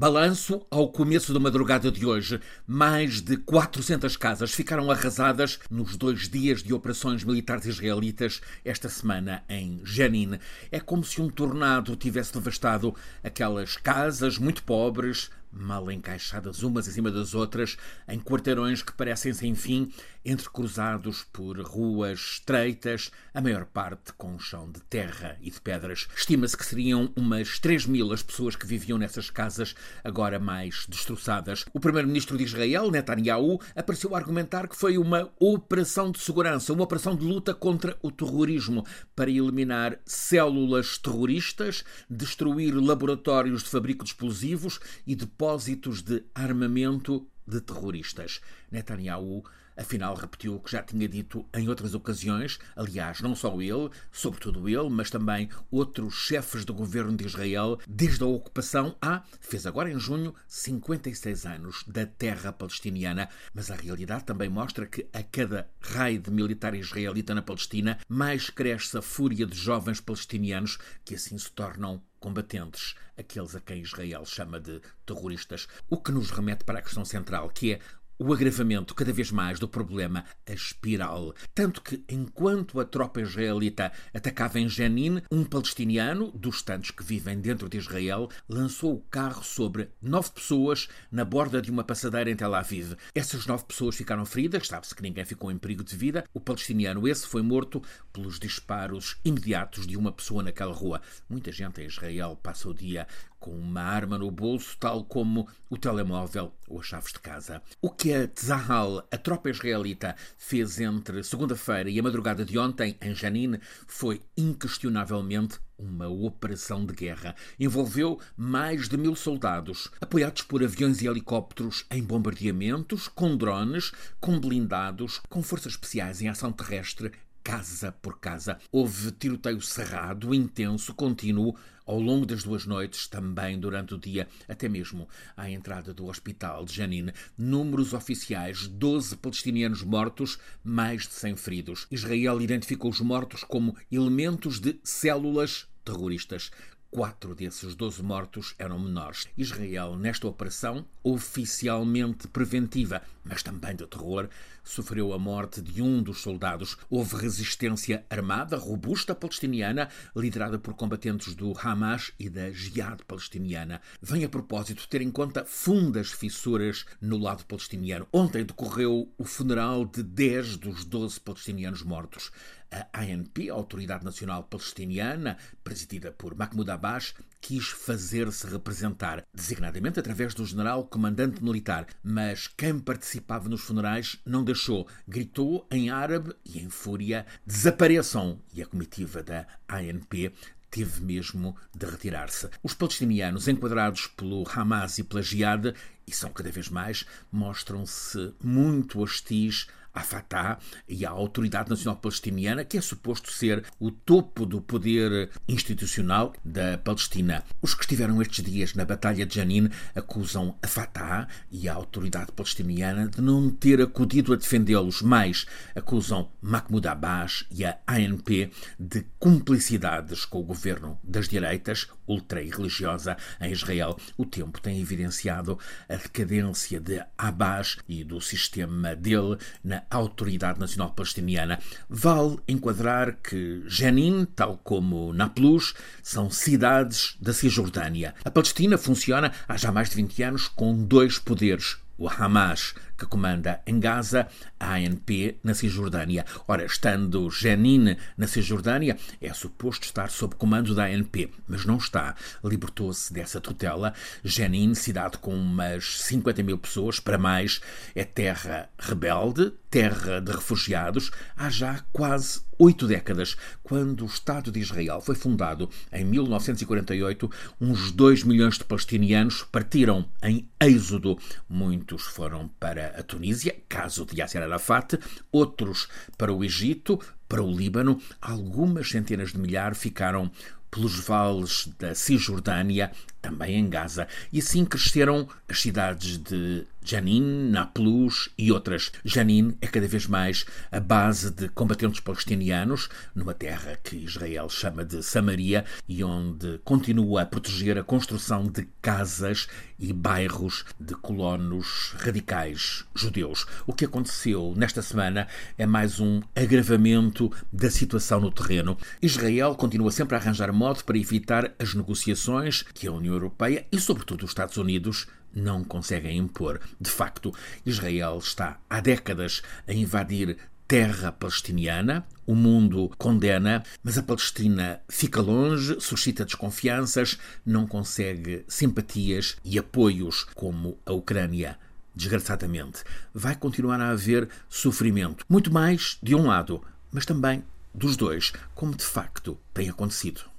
Balanço ao começo da madrugada de hoje. Mais de 400 casas ficaram arrasadas nos dois dias de operações militares israelitas esta semana em Jenin. É como se um tornado tivesse devastado aquelas casas muito pobres, mal encaixadas umas em cima das outras, em quarteirões que parecem sem fim, entrecruzados por ruas estreitas, a maior parte com chão de terra e de pedras. Estima-se que seriam umas 3 mil as pessoas que viviam nessas casas, agora mais destroçadas. O primeiro-ministro de Israel, Netanyahu, apareceu a argumentar que foi uma operação de segurança, uma operação de luta contra o terrorismo, para eliminar células terroristas, destruir laboratórios de fabrico de explosivos e de depósitos de armamento de terroristas. Netanyahu afinal repetiu o que já tinha dito em outras ocasiões, aliás, não só ele, sobretudo ele, mas também outros chefes do governo de Israel, desde a ocupação há, fez agora em junho, 56 anos da terra palestiniana. Mas a realidade também mostra que a cada raid militar israelita na Palestina, mais cresce a fúria de jovens palestinianos que assim se tornam combatentes, aqueles a quem Israel chama de terroristas. O que nos remete para a questão central, que é o agravamento cada vez mais do problema, a espiral. Tanto que, enquanto a tropa israelita atacava em Jenin, um palestiniano, dos tantos que vivem dentro de Israel, lançou o carro sobre nove pessoas na borda de uma passadeira em Tel Aviv. Essas nove pessoas ficaram feridas, sabe-se que ninguém ficou em perigo de vida. O palestiniano esse foi morto pelos disparos imediatos de uma pessoa naquela rua. Muita gente em Israel passa o dia com uma arma no bolso, tal como o telemóvel ou as chaves de casa. O que a Tzahal, a tropa israelita, fez entre segunda-feira e a madrugada de ontem em Janin foi inquestionavelmente uma operação de guerra. Envolveu mais de mil soldados, apoiados por aviões e helicópteros em bombardeamentos, com drones, com blindados, com forças especiais em ação terrestre casa por casa. Houve tiroteio cerrado, intenso, contínuo, ao longo das duas noites, também durante o dia, até mesmo à entrada do hospital de Janine. Números oficiais: 12 palestinianos mortos, mais de 100 feridos. Israel identificou os mortos como elementos de células terroristas. Quatro desses 12 mortos eram menores. Israel, nesta operação, oficialmente preventiva, mas também de terror, sofreu a morte de um dos soldados. Houve resistência armada robusta palestiniana, liderada por combatentes do Hamas e da Jihad palestiniana. Vem a propósito ter em conta fundas fissuras no lado palestiniano. Ontem decorreu o funeral de 10 dos 12 palestinianos mortos. A ANP, a Autoridade Nacional Palestiniana, presidida por Mahmoud Abbas, quis fazer-se representar, designadamente através do general comandante militar, mas quem participava nos funerais não deixou. Gritou em árabe e em fúria: desapareçam! E a comitiva da ANP teve mesmo de retirar-se. Os palestinianos, enquadrados pelo Hamas e pela Jihad, e são cada vez mais, mostram-se muito hostis à Fatah e à Autoridade Nacional Palestiniana, que é suposto ser o topo do poder institucional da Palestina. Os que estiveram estes dias na Batalha de Janin acusam a Fatah e a Autoridade Palestiniana de não ter acudido a defendê-los, mas acusam Mahmoud Abbas e a ANP de cumplicidades com o governo das direitas, ultra e religiosa, em Israel. O tempo tem evidenciado a decadência de Abbas e do sistema dele na Autoridade Nacional Palestiniana. Vale enquadrar que Jenin, tal como Nablus, são cidades da Cisjordânia. A Palestina funciona há já mais de 20 anos com dois poderes, o Hamas, que comanda em Gaza, a ANP na Cisjordânia. Ora, estando Jenin na Cisjordânia, é suposto estar sob comando da ANP, mas não está. Libertou-se dessa tutela. Jenin, cidade com umas 50 mil pessoas, para mais, é terra rebelde, terra de refugiados, há já quase oito décadas. Quando o Estado de Israel foi fundado em 1948, uns 2 milhões de palestinianos partiram em êxodo. Muitos foram para a Tunísia, caso de Yasser Arafat, outros para o Egito, para o Líbano, algumas centenas de milhares ficaram pelos vales da Cisjordânia, também em Gaza. E assim cresceram as cidades de Janin, Nablus e outras. Janin é cada vez mais a base de combatentes palestinianos, numa terra que Israel chama de Samaria e onde continua a proteger a construção de casas e bairros de colonos radicais judeus. O que aconteceu nesta semana é mais um agravamento da situação no terreno. Israel continua sempre a arranjar modo para evitar as negociações que a União Europeia e, sobretudo, os Estados Unidos não conseguem impor. De facto, Israel está há décadas a invadir terra palestiniana, o mundo condena, mas a Palestina fica longe, suscita desconfianças, não consegue simpatias e apoios como a Ucrânia. Desgraçadamente, vai continuar a haver sofrimento, muito mais de um lado, mas também dos dois, como de facto tem acontecido.